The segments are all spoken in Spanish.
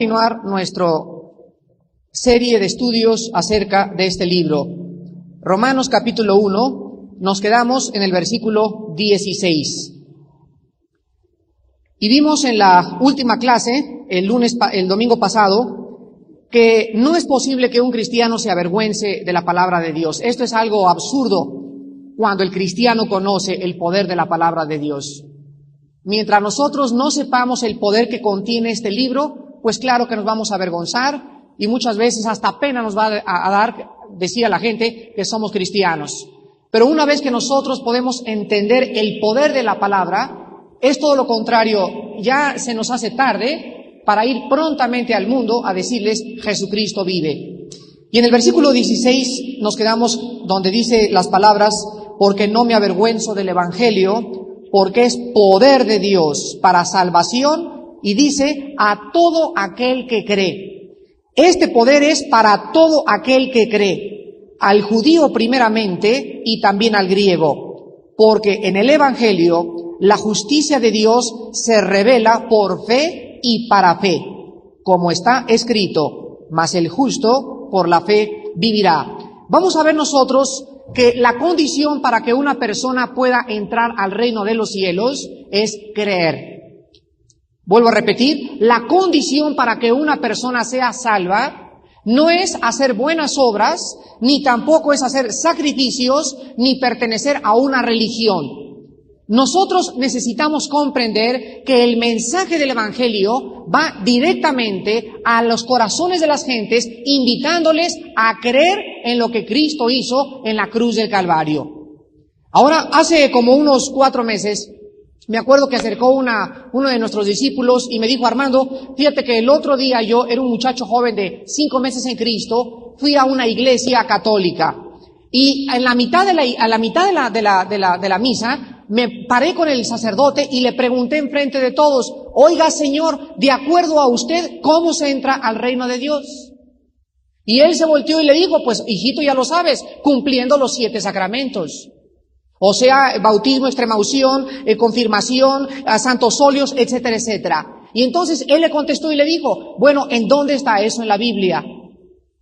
continuar nuestra serie de estudios acerca de este libro. Romanos capítulo 1, nos quedamos en el versículo 16. Y vimos en la última clase, el lunes, el domingo pasado, que no es posible que un cristiano se avergüence de la palabra de Dios. Esto es algo absurdo cuando el cristiano conoce el poder de la palabra de Dios. Mientras nosotros no sepamos el poder que contiene este libro, pues claro que nos vamos a avergonzar y muchas veces hasta pena nos va a, dar decir a la gente que somos cristianos. Pero una vez que nosotros podemos entender el poder de la palabra, es todo lo contrario, ya se nos hace tarde para ir prontamente al mundo a decirles Jesucristo vive. Y en el versículo 16 nos quedamos donde dice las palabras, porque no me avergüenzo del Evangelio, porque es poder de Dios para salvación y dice a todo aquel que cree. Este poder es para todo aquel que cree, al judío primeramente y también al griego, porque en el Evangelio la justicia de Dios se revela por fe y para fe, como está escrito, mas el justo por la fe vivirá. Vamos a ver nosotros que la condición para que una persona pueda entrar al reino de los cielos es creer. Vuelvo a repetir, la condición para que una persona sea salva no es hacer buenas obras, ni tampoco es hacer sacrificios, ni pertenecer a una religión. Nosotros necesitamos comprender que el mensaje del Evangelio va directamente a los corazones de las gentes, invitándoles a creer en lo que Cristo hizo en la cruz del Calvario. Ahora, hace como unos cuatro meses, me acuerdo que acercó una, uno de nuestros discípulos y me dijo, Armando, fíjate que el otro día yo era un muchacho joven de cinco meses en Cristo, fui a una iglesia católica. Y en la mitad de la, a la mitad de la, de la, de la, misa, me paré con el sacerdote y le pregunté en frente de todos, oiga Señor, de acuerdo a usted, ¿cómo se entra al reino de Dios? Y él se volteó y le dijo, pues hijito ya lo sabes, cumpliendo los siete sacramentos. O sea, bautismo, extremaución, eh, confirmación, a santos óleos, etcétera, etcétera. Y entonces él le contestó y le dijo, bueno, ¿en dónde está eso en la Biblia?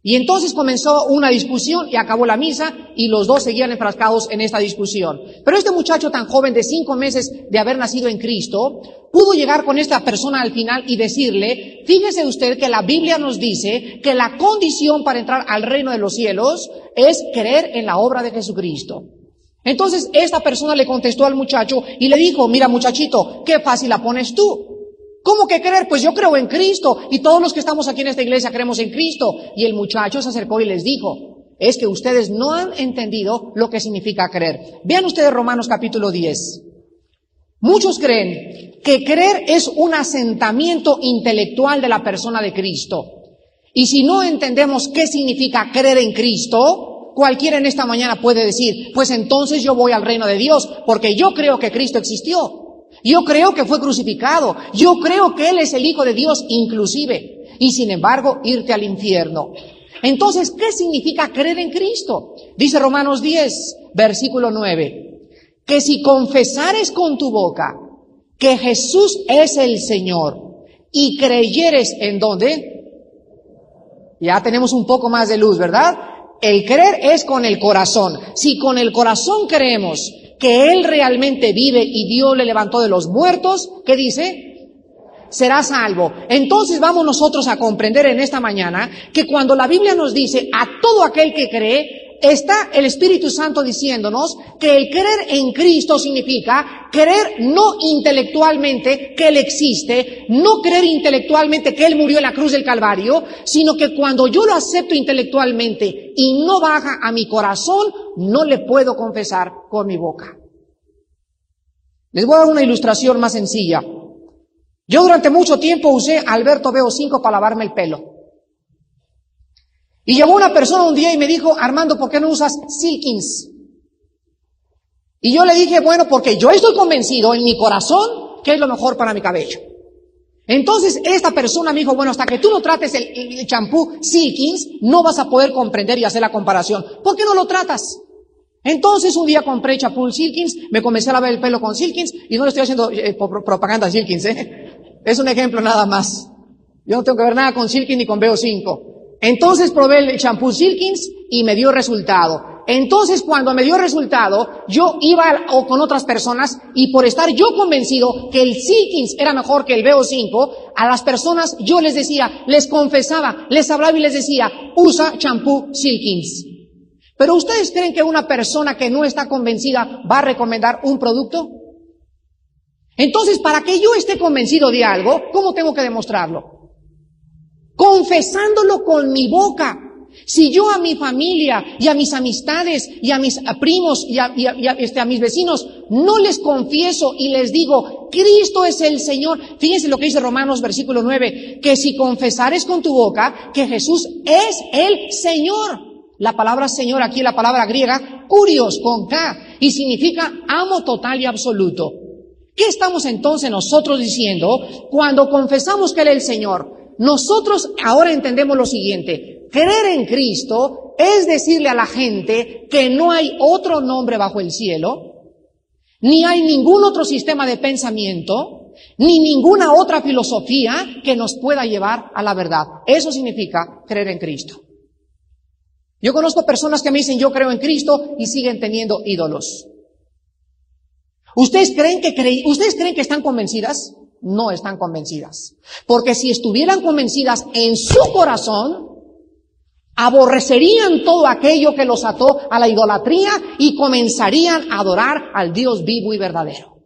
Y entonces comenzó una discusión y acabó la misa y los dos seguían enfrascados en esta discusión. Pero este muchacho tan joven de cinco meses de haber nacido en Cristo pudo llegar con esta persona al final y decirle, fíjese usted que la Biblia nos dice que la condición para entrar al reino de los cielos es creer en la obra de Jesucristo. Entonces esta persona le contestó al muchacho y le dijo, mira muchachito, qué fácil la pones tú. ¿Cómo que creer? Pues yo creo en Cristo y todos los que estamos aquí en esta iglesia creemos en Cristo. Y el muchacho se acercó y les dijo, es que ustedes no han entendido lo que significa creer. Vean ustedes Romanos capítulo 10. Muchos creen que creer es un asentamiento intelectual de la persona de Cristo. Y si no entendemos qué significa creer en Cristo, cualquiera en esta mañana puede decir, pues entonces yo voy al reino de Dios, porque yo creo que Cristo existió. Yo creo que fue crucificado. Yo creo que Él es el Hijo de Dios inclusive. Y sin embargo, irte al infierno. Entonces, ¿qué significa creer en Cristo? Dice Romanos 10, versículo 9. Que si confesares con tu boca que Jesús es el Señor y creyeres en dónde, ya tenemos un poco más de luz, ¿verdad? El creer es con el corazón. Si con el corazón creemos que Él realmente vive y Dios le levantó de los muertos, ¿qué dice? Será salvo. Entonces vamos nosotros a comprender en esta mañana que cuando la Biblia nos dice a todo aquel que cree, está el Espíritu Santo diciéndonos que el creer en Cristo significa creer no intelectualmente que Él existe, no creer intelectualmente que Él murió en la cruz del Calvario, sino que cuando yo lo acepto intelectualmente y no baja a mi corazón, no le puedo confesar con mi boca. Les voy a dar una ilustración más sencilla. Yo durante mucho tiempo usé Alberto Veo 5 para lavarme el pelo. Y llegó una persona un día y me dijo, Armando, ¿por qué no usas Silkins? Y yo le dije, bueno, porque yo estoy convencido en mi corazón que es lo mejor para mi cabello. Entonces esta persona me dijo, bueno, hasta que tú no trates el champú Silkins, no vas a poder comprender y hacer la comparación. ¿Por qué no lo tratas? Entonces un día compré champú Silkins, me comencé a lavar el pelo con Silkins y no le estoy haciendo eh, propaganda a Silkins, ¿eh? Es un ejemplo nada más. Yo no tengo que ver nada con Silkins ni con BO5. Entonces probé el champú Silkins y me dio resultado. Entonces cuando me dio resultado, yo iba con otras personas y por estar yo convencido que el Silkins era mejor que el BO5, a las personas yo les decía, les confesaba, les hablaba y les decía, usa champú Silkins. Pero ustedes creen que una persona que no está convencida va a recomendar un producto? Entonces, para que yo esté convencido de algo, ¿cómo tengo que demostrarlo? Confesándolo con mi boca. Si yo a mi familia y a mis amistades y a mis primos y, a, este, a mis vecinos no les confieso y les digo, Cristo es el Señor, fíjense lo que dice Romanos versículo 9, que si confesares con tu boca que Jesús es el Señor. La palabra Señor aquí, la palabra griega, curios con K, y significa amo total y absoluto. ¿Qué estamos entonces nosotros diciendo cuando confesamos que Él es el Señor? Nosotros ahora entendemos lo siguiente. Creer en Cristo es decirle a la gente que no hay otro nombre bajo el cielo, ni hay ningún otro sistema de pensamiento, ni ninguna otra filosofía que nos pueda llevar a la verdad. Eso significa creer en Cristo. Yo conozco personas que me dicen yo creo en Cristo y siguen teniendo ídolos. ¿Ustedes creen que ustedes creen que están convencidas? No están convencidas. Porque si estuvieran convencidas en su corazón, aborrecerían todo aquello que los ató a la idolatría y comenzarían a adorar al Dios vivo y verdadero.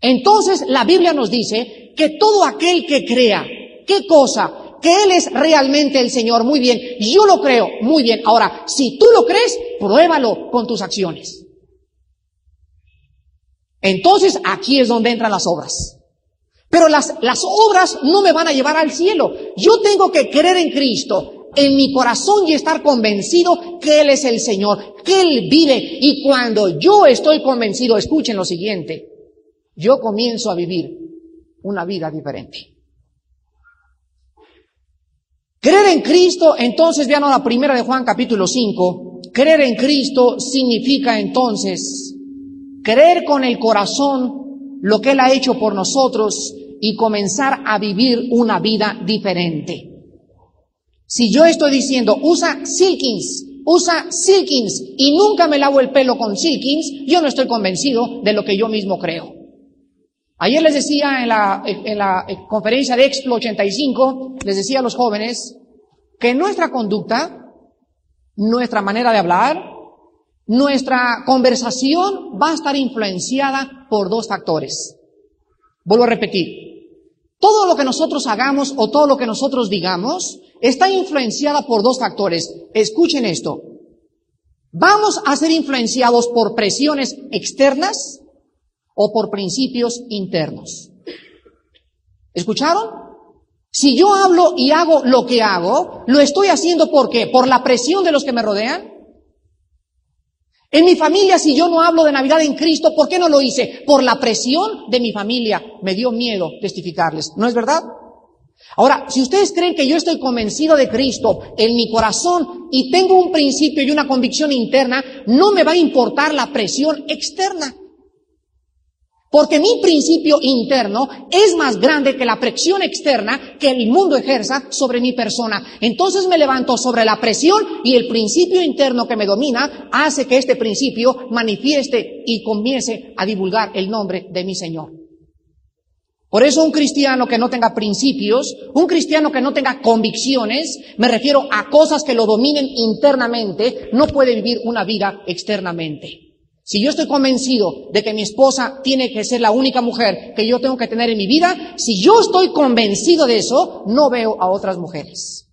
Entonces la Biblia nos dice que todo aquel que crea, ¿qué cosa? Que Él es realmente el Señor. Muy bien, yo lo creo. Muy bien. Ahora, si tú lo crees, pruébalo con tus acciones. Entonces aquí es donde entran las obras. Pero las, las obras no me van a llevar al cielo. Yo tengo que creer en Cristo en mi corazón y estar convencido que Él es el Señor, que Él vive. Y cuando yo estoy convencido, escuchen lo siguiente, yo comienzo a vivir una vida diferente. Creer en Cristo, entonces vean la primera de Juan capítulo 5, creer en Cristo significa entonces creer con el corazón lo que Él ha hecho por nosotros y comenzar a vivir una vida diferente. Si yo estoy diciendo, usa silkins, usa silkins y nunca me lavo el pelo con silkins, yo no estoy convencido de lo que yo mismo creo. Ayer les decía en la, en la conferencia de Explo 85, les decía a los jóvenes que nuestra conducta, nuestra manera de hablar, nuestra conversación va a estar influenciada por dos factores. Vuelvo a repetir. Todo lo que nosotros hagamos o todo lo que nosotros digamos está influenciada por dos factores. Escuchen esto. Vamos a ser influenciados por presiones externas o por principios internos. ¿Escucharon? Si yo hablo y hago lo que hago, lo estoy haciendo ¿por qué? ¿Por la presión de los que me rodean? En mi familia, si yo no hablo de Navidad en Cristo, ¿por qué no lo hice? Por la presión de mi familia. Me dio miedo testificarles. ¿No es verdad? Ahora, si ustedes creen que yo estoy convencido de Cristo en mi corazón y tengo un principio y una convicción interna, no me va a importar la presión externa. Porque mi principio interno es más grande que la presión externa que el mundo ejerza sobre mi persona. Entonces me levanto sobre la presión y el principio interno que me domina hace que este principio manifieste y comience a divulgar el nombre de mi Señor. Por eso un cristiano que no tenga principios, un cristiano que no tenga convicciones, me refiero a cosas que lo dominen internamente, no puede vivir una vida externamente. Si yo estoy convencido de que mi esposa tiene que ser la única mujer que yo tengo que tener en mi vida, si yo estoy convencido de eso, no veo a otras mujeres.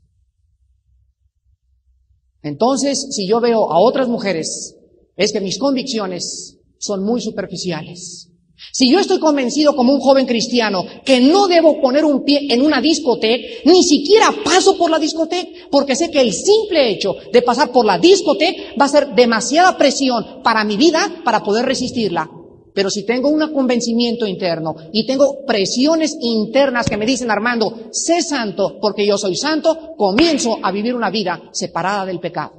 Entonces, si yo veo a otras mujeres, es que mis convicciones son muy superficiales. Si yo estoy convencido como un joven cristiano que no debo poner un pie en una discoteca, ni siquiera paso por la discoteca, porque sé que el simple hecho de pasar por la discoteca va a ser demasiada presión para mi vida para poder resistirla. Pero si tengo un convencimiento interno y tengo presiones internas que me dicen, Armando, sé santo porque yo soy santo, comienzo a vivir una vida separada del pecado.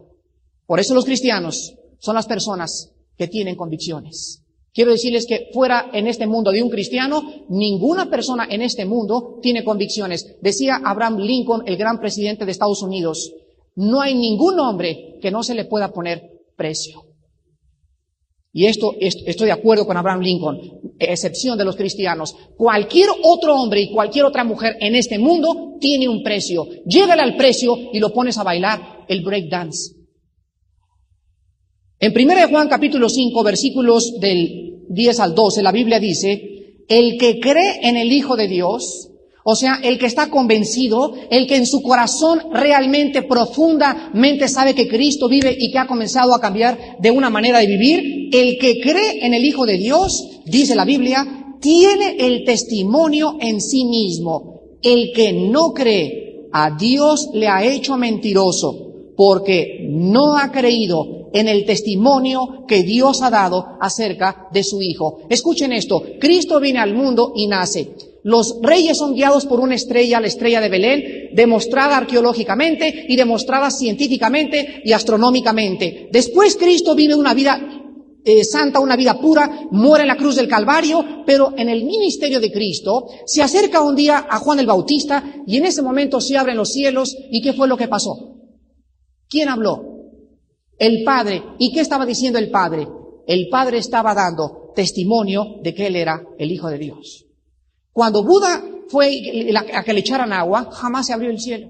Por eso los cristianos son las personas que tienen convicciones. Quiero decirles que fuera en este mundo de un cristiano, ninguna persona en este mundo tiene convicciones. Decía Abraham Lincoln, el gran presidente de Estados Unidos, no hay ningún hombre que no se le pueda poner precio. Y esto estoy de acuerdo con Abraham Lincoln, excepción de los cristianos. Cualquier otro hombre y cualquier otra mujer en este mundo tiene un precio. Llégale al precio y lo pones a bailar el break dance. En 1 Juan capítulo 5 versículos del 10 al 12 la Biblia dice, el que cree en el Hijo de Dios o sea, el que está convencido, el que en su corazón realmente profundamente sabe que Cristo vive y que ha comenzado a cambiar de una manera de vivir, el que cree en el Hijo de Dios, dice la Biblia, tiene el testimonio en sí mismo. El que no cree a Dios le ha hecho mentiroso porque no ha creído en el testimonio que Dios ha dado acerca de su Hijo. Escuchen esto, Cristo viene al mundo y nace. Los reyes son guiados por una estrella, la estrella de Belén, demostrada arqueológicamente y demostrada científicamente y astronómicamente. Después Cristo vive una vida eh, santa, una vida pura, muere en la cruz del Calvario, pero en el ministerio de Cristo se acerca un día a Juan el Bautista y en ese momento se abren los cielos y ¿qué fue lo que pasó? ¿Quién habló? El Padre. ¿Y qué estaba diciendo el Padre? El Padre estaba dando testimonio de que Él era el Hijo de Dios. Cuando Buda fue a que le echaran agua, jamás se abrió el cielo.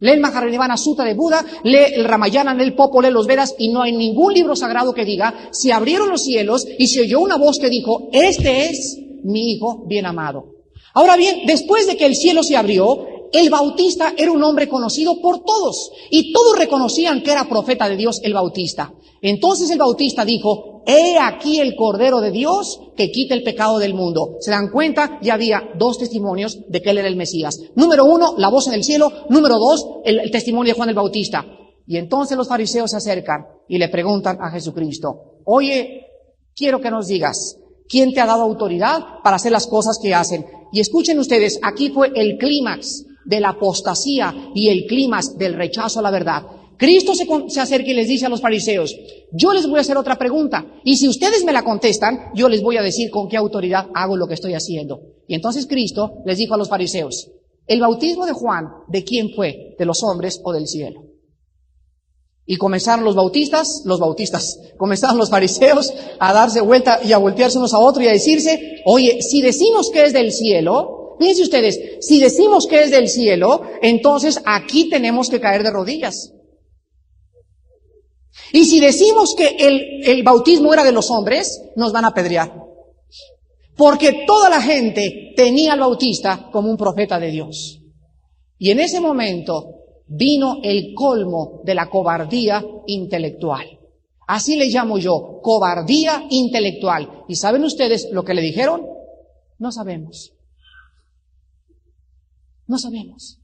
Lee el Maharanivana Sutta de Buda, lee el Ramayana, lee el Popo, lee los Vedas y no hay ningún libro sagrado que diga, se abrieron los cielos y se oyó una voz que dijo, este es mi hijo bien amado. Ahora bien, después de que el cielo se abrió, el Bautista era un hombre conocido por todos y todos reconocían que era profeta de Dios el Bautista. Entonces el Bautista dijo, he aquí el Cordero de Dios que quita el pecado del mundo. Se dan cuenta, ya había dos testimonios de que él era el Mesías. Número uno, la voz en el cielo. Número dos, el, el testimonio de Juan el Bautista. Y entonces los fariseos se acercan y le preguntan a Jesucristo, oye, quiero que nos digas, ¿quién te ha dado autoridad para hacer las cosas que hacen? Y escuchen ustedes, aquí fue el clímax de la apostasía y el clímax del rechazo a la verdad. Cristo se, se, acerca y les dice a los fariseos, yo les voy a hacer otra pregunta, y si ustedes me la contestan, yo les voy a decir con qué autoridad hago lo que estoy haciendo. Y entonces Cristo les dijo a los fariseos, el bautismo de Juan, ¿de quién fue? ¿De los hombres o del cielo? Y comenzaron los bautistas, los bautistas, comenzaron los fariseos a darse vuelta y a voltearse unos a otros y a decirse, oye, si decimos que es del cielo, Fíjense ustedes, si decimos que es del cielo, entonces aquí tenemos que caer de rodillas. Y si decimos que el, el bautismo era de los hombres, nos van a apedrear. Porque toda la gente tenía al bautista como un profeta de Dios. Y en ese momento vino el colmo de la cobardía intelectual. Así le llamo yo, cobardía intelectual. ¿Y saben ustedes lo que le dijeron? No sabemos. No sabemos.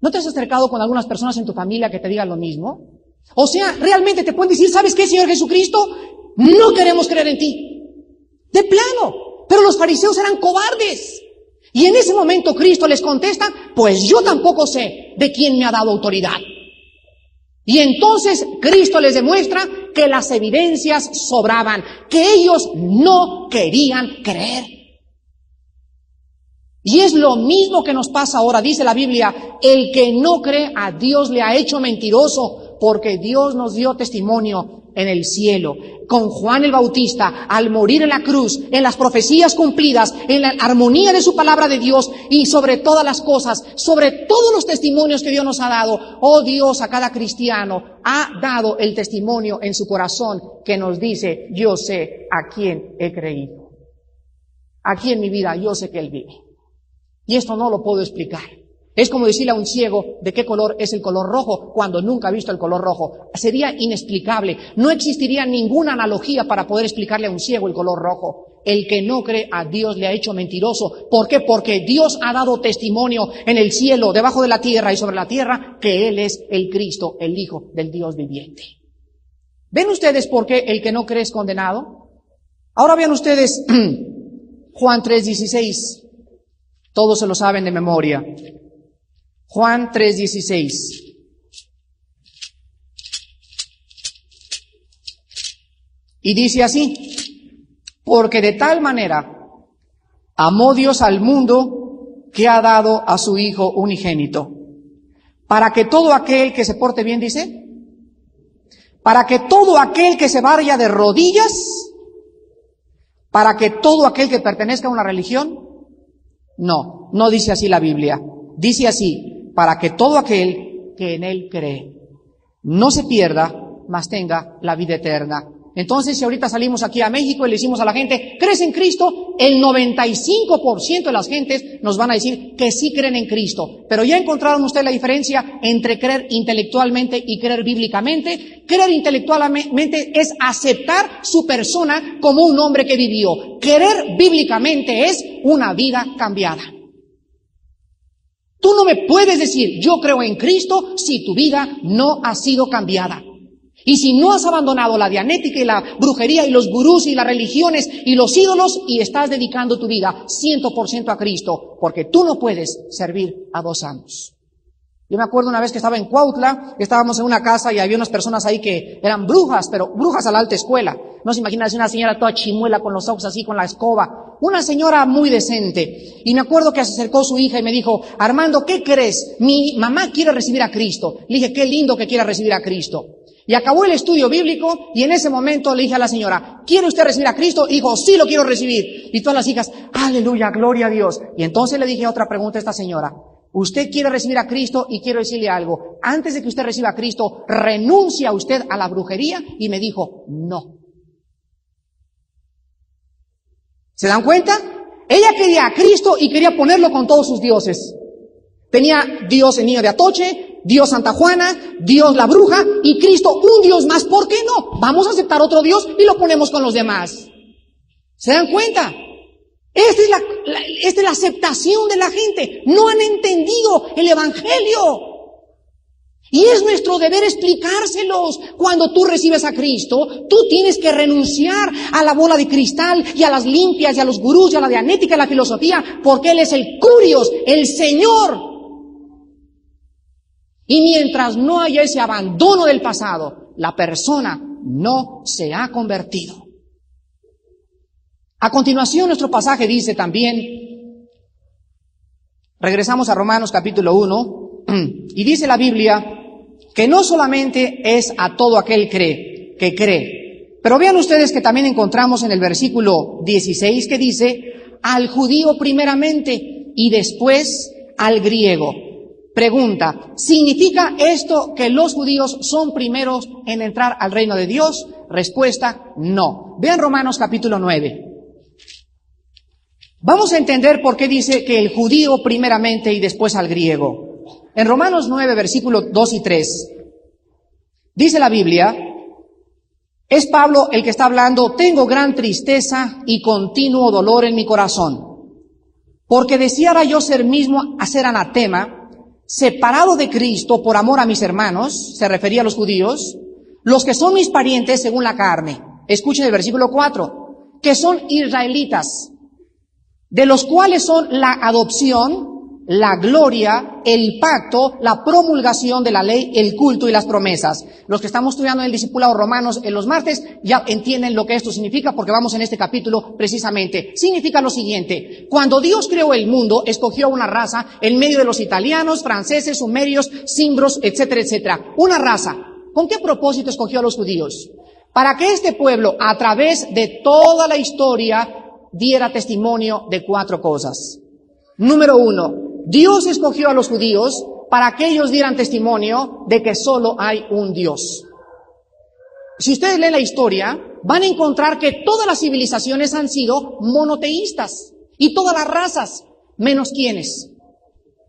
¿No te has acercado con algunas personas en tu familia que te digan lo mismo? O sea, realmente te pueden decir, ¿sabes qué, Señor Jesucristo? No queremos creer en ti. De plano. Pero los fariseos eran cobardes. Y en ese momento Cristo les contesta, pues yo tampoco sé de quién me ha dado autoridad. Y entonces Cristo les demuestra que las evidencias sobraban, que ellos no querían creer. Y es lo mismo que nos pasa ahora, dice la Biblia, el que no cree a Dios le ha hecho mentiroso, porque Dios nos dio testimonio en el cielo, con Juan el Bautista, al morir en la cruz, en las profecías cumplidas, en la armonía de su palabra de Dios y sobre todas las cosas, sobre todos los testimonios que Dios nos ha dado. Oh Dios, a cada cristiano ha dado el testimonio en su corazón que nos dice, yo sé a quién he creído. Aquí en mi vida yo sé que Él vive. Y esto no lo puedo explicar. Es como decirle a un ciego de qué color es el color rojo cuando nunca ha visto el color rojo. Sería inexplicable. No existiría ninguna analogía para poder explicarle a un ciego el color rojo. El que no cree a Dios le ha hecho mentiroso. ¿Por qué? Porque Dios ha dado testimonio en el cielo, debajo de la tierra y sobre la tierra, que Él es el Cristo, el Hijo del Dios viviente. ¿Ven ustedes por qué el que no cree es condenado? Ahora vean ustedes Juan 3:16. Todos se lo saben de memoria. Juan 3:16. Y dice así, porque de tal manera amó Dios al mundo que ha dado a su Hijo unigénito, para que todo aquel que se porte bien, dice, para que todo aquel que se vaya de rodillas, para que todo aquel que pertenezca a una religión, no, no dice así la Biblia, dice así, para que todo aquel que en él cree no se pierda, mas tenga la vida eterna. Entonces, si ahorita salimos aquí a México y le decimos a la gente, ¿crees en Cristo? El 95% de las gentes nos van a decir que sí creen en Cristo. Pero ya encontraron ustedes la diferencia entre creer intelectualmente y creer bíblicamente. Creer intelectualmente es aceptar su persona como un hombre que vivió. Creer bíblicamente es una vida cambiada. Tú no me puedes decir, yo creo en Cristo si tu vida no ha sido cambiada. Y si no has abandonado la dianética y la brujería y los gurús y las religiones y los ídolos y estás dedicando tu vida ciento por ciento a Cristo, porque tú no puedes servir a dos amos. Yo me acuerdo una vez que estaba en Cuautla, estábamos en una casa y había unas personas ahí que eran brujas, pero brujas a la alta escuela. No se imagina, una señora toda chimuela con los ojos así, con la escoba. Una señora muy decente. Y me acuerdo que se acercó su hija y me dijo, Armando, ¿qué crees? Mi mamá quiere recibir a Cristo. Le dije, qué lindo que quiera recibir a Cristo. Y acabó el estudio bíblico y en ese momento le dije a la señora, ¿quiere usted recibir a Cristo? Y dijo, sí lo quiero recibir. Y todas las hijas, aleluya, gloria a Dios. Y entonces le dije otra pregunta a esta señora. Usted quiere recibir a Cristo y quiero decirle algo. Antes de que usted reciba a Cristo, renuncia usted a la brujería y me dijo, no. ¿Se dan cuenta? Ella quería a Cristo y quería ponerlo con todos sus dioses. Tenía Dios el niño de Atoche, Dios Santa Juana, Dios la bruja y Cristo un Dios más. ¿Por qué no? Vamos a aceptar otro Dios y lo ponemos con los demás. ¿Se dan cuenta? Esta es la, esta es la aceptación de la gente. No han entendido el Evangelio. Y es nuestro deber explicárselos. Cuando tú recibes a Cristo, tú tienes que renunciar a la bola de cristal y a las limpias y a los gurús y a la dianética y a la filosofía, porque Él es el curios, el Señor. Y mientras no haya ese abandono del pasado, la persona no se ha convertido. A continuación, nuestro pasaje dice también, regresamos a Romanos capítulo 1, y dice la Biblia que no solamente es a todo aquel cree, que cree, pero vean ustedes que también encontramos en el versículo 16 que dice, al judío primeramente y después al griego. Pregunta, ¿significa esto que los judíos son primeros en entrar al reino de Dios? Respuesta, no. Vean Romanos capítulo 9. Vamos a entender por qué dice que el judío primeramente y después al griego. En Romanos 9, versículos 2 y 3, dice la Biblia, es Pablo el que está hablando, tengo gran tristeza y continuo dolor en mi corazón, porque deseara yo ser mismo a ser anatema, separado de Cristo por amor a mis hermanos, se refería a los judíos, los que son mis parientes según la carne. Escuchen el versículo 4, que son israelitas, de los cuales son la adopción, la gloria, el pacto, la promulgación de la ley, el culto y las promesas. Los que estamos estudiando en el discipulado romanos en los martes ya entienden lo que esto significa porque vamos en este capítulo precisamente. Significa lo siguiente. Cuando Dios creó el mundo, escogió una raza en medio de los italianos, franceses, sumerios, cimbros, etcétera, etcétera. Una raza. ¿Con qué propósito escogió a los judíos? Para que este pueblo, a través de toda la historia, diera testimonio de cuatro cosas. Número uno, Dios escogió a los judíos para que ellos dieran testimonio de que solo hay un Dios. Si ustedes leen la historia, van a encontrar que todas las civilizaciones han sido monoteístas y todas las razas, menos quienes.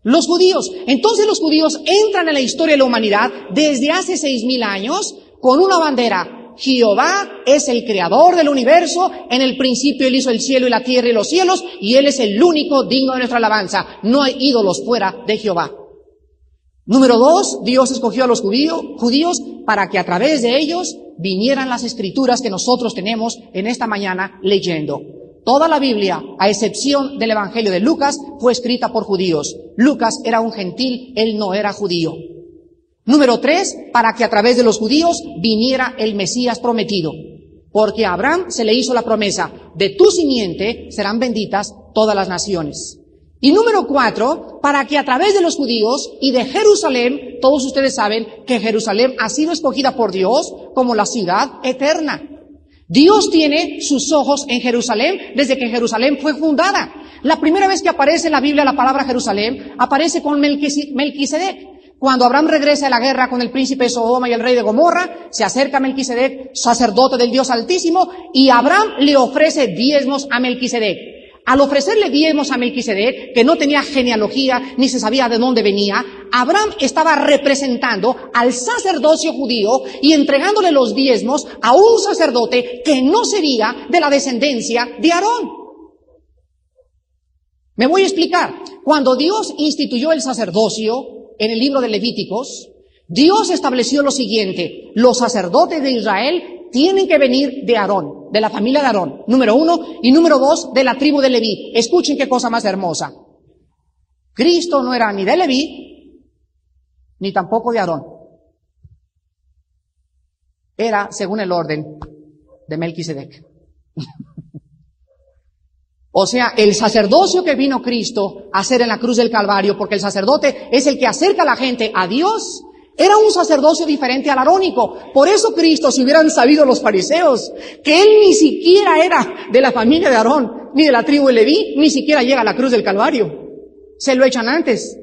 Los judíos. Entonces los judíos entran en la historia de la humanidad desde hace seis mil años con una bandera Jehová es el creador del universo, en el principio Él hizo el cielo y la tierra y los cielos, y Él es el único digno de nuestra alabanza. No hay ídolos fuera de Jehová. Número dos, Dios escogió a los judíos para que a través de ellos vinieran las escrituras que nosotros tenemos en esta mañana leyendo. Toda la Biblia, a excepción del Evangelio de Lucas, fue escrita por judíos. Lucas era un gentil, él no era judío. Número tres, para que a través de los judíos viniera el Mesías prometido. porque a Abraham se le hizo la promesa, de tu simiente serán benditas todas las naciones. Y número cuatro, para que a través de los judíos y de Jerusalén, todos ustedes saben que Jerusalén ha sido escogida por Dios como la ciudad eterna. Dios tiene sus ojos en Jerusalén desde que Jerusalén fue fundada. La primera vez que aparece en la Biblia la palabra Jerusalén aparece con Melquisedec. Cuando Abraham regresa a la guerra con el príncipe de Sodoma y el rey de Gomorra, se acerca a Melquisedec, sacerdote del Dios Altísimo, y Abraham le ofrece diezmos a Melquisedec. Al ofrecerle diezmos a Melquisedec, que no tenía genealogía ni se sabía de dónde venía, Abraham estaba representando al sacerdocio judío y entregándole los diezmos a un sacerdote que no sería de la descendencia de Aarón. Me voy a explicar. Cuando Dios instituyó el sacerdocio en el libro de Levíticos, Dios estableció lo siguiente. Los sacerdotes de Israel tienen que venir de Aarón, de la familia de Aarón, número uno, y número dos, de la tribu de Leví. Escuchen qué cosa más hermosa. Cristo no era ni de Leví, ni tampoco de Aarón. Era según el orden de Melquisedec. O sea, el sacerdocio que vino Cristo a hacer en la cruz del Calvario, porque el sacerdote es el que acerca a la gente a Dios, era un sacerdocio diferente al arónico. Por eso Cristo, si hubieran sabido los fariseos, que él ni siquiera era de la familia de Aarón, ni de la tribu de Leví, ni siquiera llega a la cruz del Calvario. Se lo echan antes.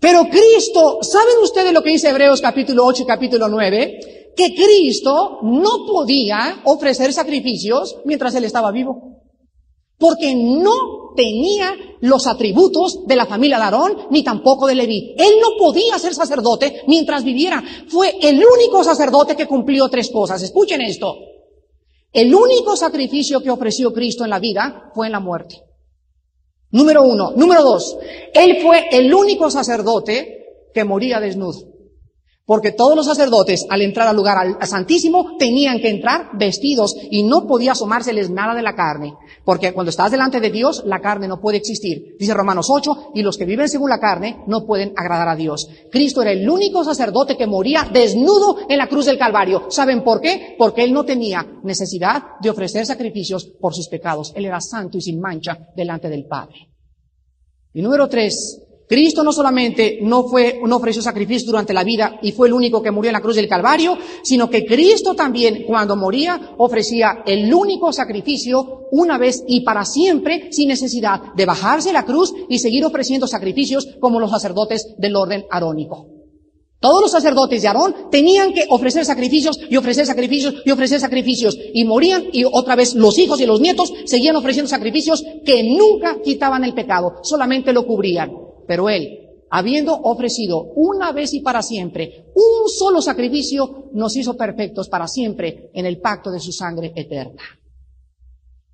Pero Cristo, ¿saben ustedes lo que dice Hebreos capítulo 8 y capítulo 9? Que Cristo no podía ofrecer sacrificios mientras él estaba vivo. Porque no tenía los atributos de la familia de Aarón, ni tampoco de Leví. Él no podía ser sacerdote mientras viviera. Fue el único sacerdote que cumplió tres cosas. Escuchen esto. El único sacrificio que ofreció Cristo en la vida fue en la muerte. Número uno. Número dos. Él fue el único sacerdote que moría desnudo. Porque todos los sacerdotes, al entrar al lugar santísimo, tenían que entrar vestidos y no podía asomárseles nada de la carne. Porque cuando estás delante de Dios, la carne no puede existir. Dice Romanos 8, y los que viven según la carne no pueden agradar a Dios. Cristo era el único sacerdote que moría desnudo en la cruz del Calvario. ¿Saben por qué? Porque él no tenía necesidad de ofrecer sacrificios por sus pecados. Él era santo y sin mancha delante del Padre. Y número tres, Cristo no solamente no fue, no ofreció sacrificio durante la vida y fue el único que murió en la cruz del Calvario, sino que Cristo también cuando moría ofrecía el único sacrificio una vez y para siempre sin necesidad de bajarse la cruz y seguir ofreciendo sacrificios como los sacerdotes del orden arónico. Todos los sacerdotes de Aarón tenían que ofrecer sacrificios y ofrecer sacrificios y ofrecer sacrificios y morían y otra vez los hijos y los nietos seguían ofreciendo sacrificios que nunca quitaban el pecado, solamente lo cubrían. Pero Él, habiendo ofrecido una vez y para siempre un solo sacrificio, nos hizo perfectos para siempre en el pacto de su sangre eterna.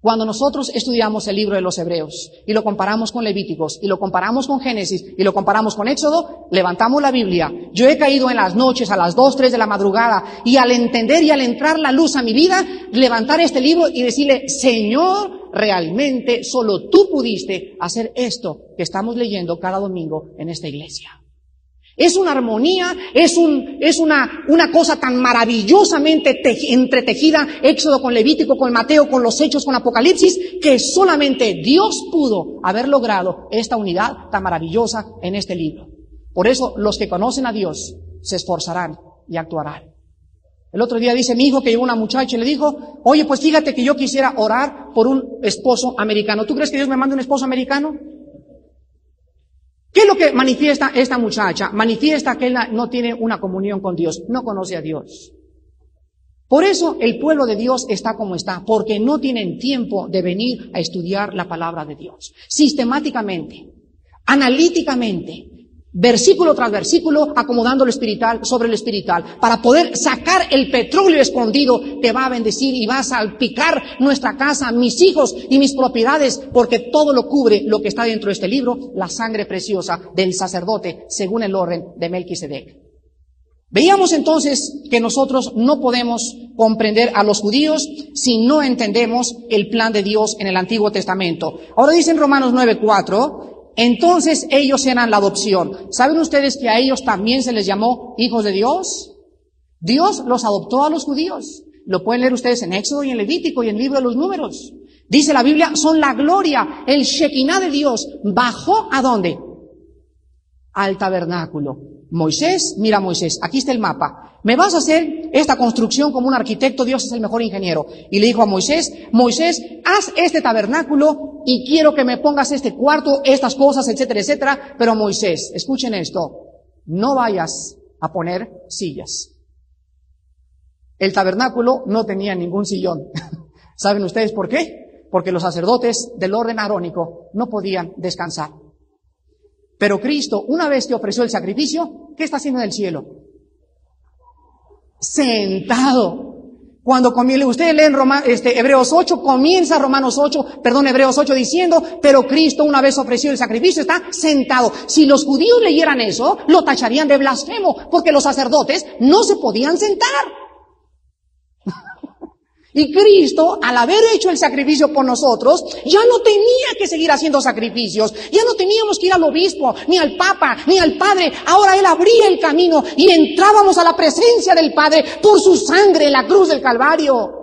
Cuando nosotros estudiamos el libro de los Hebreos y lo comparamos con Levíticos y lo comparamos con Génesis y lo comparamos con Éxodo, levantamos la Biblia. Yo he caído en las noches a las dos, tres de la madrugada y al entender y al entrar la luz a mi vida, levantar este libro y decirle, Señor, realmente solo tú pudiste hacer esto que estamos leyendo cada domingo en esta iglesia. Es una armonía, es, un, es una, una cosa tan maravillosamente entretejida, Éxodo con Levítico, con Mateo, con los Hechos, con Apocalipsis, que solamente Dios pudo haber logrado esta unidad tan maravillosa en este libro. Por eso los que conocen a Dios se esforzarán y actuarán. El otro día dice mi hijo que llegó una muchacha y le dijo, oye, pues fíjate que yo quisiera orar por un esposo americano. ¿Tú crees que Dios me manda un esposo americano? ¿Qué es lo que manifiesta esta muchacha? Manifiesta que él no tiene una comunión con Dios, no conoce a Dios. Por eso el pueblo de Dios está como está, porque no tienen tiempo de venir a estudiar la palabra de Dios. Sistemáticamente, analíticamente, versículo tras versículo, acomodando lo espiritual sobre lo espiritual, para poder sacar el petróleo escondido que va a bendecir y va a salpicar nuestra casa, mis hijos y mis propiedades, porque todo lo cubre lo que está dentro de este libro, la sangre preciosa del sacerdote, según el orden de Melquisedec. Veíamos entonces que nosotros no podemos comprender a los judíos si no entendemos el plan de Dios en el Antiguo Testamento. Ahora dice en Romanos 9:4, entonces ellos eran la adopción. ¿Saben ustedes que a ellos también se les llamó hijos de Dios? Dios los adoptó a los judíos. Lo pueden leer ustedes en Éxodo y en Levítico y en el libro de los números. Dice la Biblia, son la gloria, el Shekinah de Dios. ¿Bajó a dónde? Al tabernáculo. Moisés, mira Moisés, aquí está el mapa. ¿Me vas a hacer esta construcción como un arquitecto? Dios es el mejor ingeniero. Y le dijo a Moisés, Moisés, haz este tabernáculo y quiero que me pongas este cuarto, estas cosas, etcétera, etcétera. Pero Moisés, escuchen esto, no vayas a poner sillas. El tabernáculo no tenía ningún sillón. ¿Saben ustedes por qué? Porque los sacerdotes del orden arónico no podían descansar. Pero Cristo, una vez que ofreció el sacrificio, ¿qué está haciendo en el cielo? Sentado. Cuando comienza, ustedes leen este, Hebreos 8, comienza Romanos 8, perdón, Hebreos 8 diciendo, pero Cristo una vez ofreció el sacrificio, está sentado. Si los judíos leyeran eso, lo tacharían de blasfemo, porque los sacerdotes no se podían sentar. Y Cristo, al haber hecho el sacrificio por nosotros, ya no tenía que seguir haciendo sacrificios. Ya no teníamos que ir al obispo, ni al papa, ni al padre. Ahora Él abría el camino y entrábamos a la presencia del Padre por su sangre en la cruz del Calvario.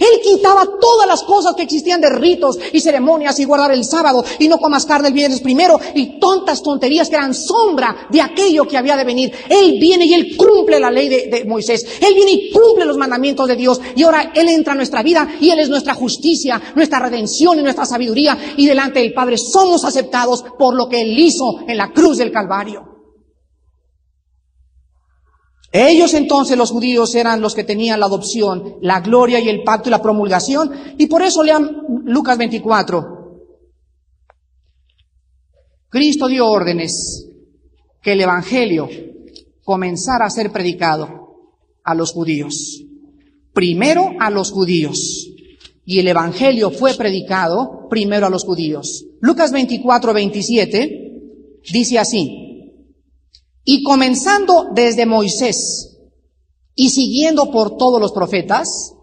Él quitaba todas las cosas que existían de ritos y ceremonias y guardar el sábado y no comas carne el viernes primero y tontas tonterías que eran sombra de aquello que había de venir. Él viene y Él cumple la ley de, de, Moisés. Él viene y cumple los mandamientos de Dios y ahora Él entra a nuestra vida y Él es nuestra justicia, nuestra redención y nuestra sabiduría y delante del Padre somos aceptados por lo que Él hizo en la cruz del Calvario. Ellos entonces, los judíos, eran los que tenían la adopción, la gloria y el pacto y la promulgación. Y por eso lean Lucas 24. Cristo dio órdenes que el Evangelio comenzara a ser predicado a los judíos. Primero a los judíos. Y el Evangelio fue predicado primero a los judíos. Lucas 24, 27 dice así. Y comenzando desde Moisés y siguiendo por todos los profetas,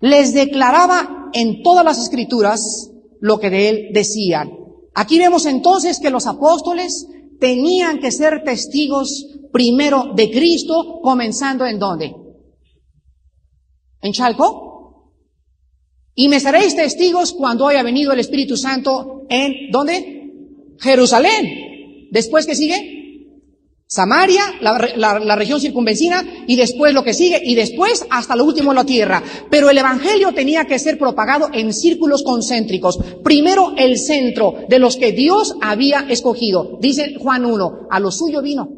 les declaraba en todas las escrituras lo que de él decían. Aquí vemos entonces que los apóstoles tenían que ser testigos primero de Cristo, comenzando en dónde? ¿En Chalco? Y me seréis testigos cuando haya venido el Espíritu Santo en ¿dónde? Jerusalén. Después que sigue? Samaria, la, región circunvecina, y después lo que sigue, y después hasta lo último en la tierra. Pero el Evangelio tenía que ser propagado en círculos concéntricos. Primero el centro de los que Dios había escogido. Dice Juan 1, a lo suyo vino.